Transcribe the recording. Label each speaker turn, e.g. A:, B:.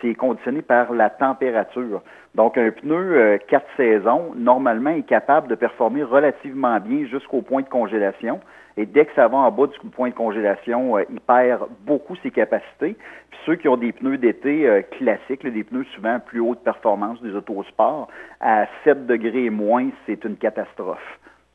A: c'est conditionné par la température. Donc, un pneu 4 euh, saisons, normalement, est capable de performer relativement bien jusqu'au point de congélation. Et dès que ça va en bas du point de congélation, euh, il perd beaucoup ses capacités. Puis ceux qui ont des pneus d'été euh, classiques, des pneus souvent plus haute performance des autosports, à 7 degrés et moins, c'est une catastrophe.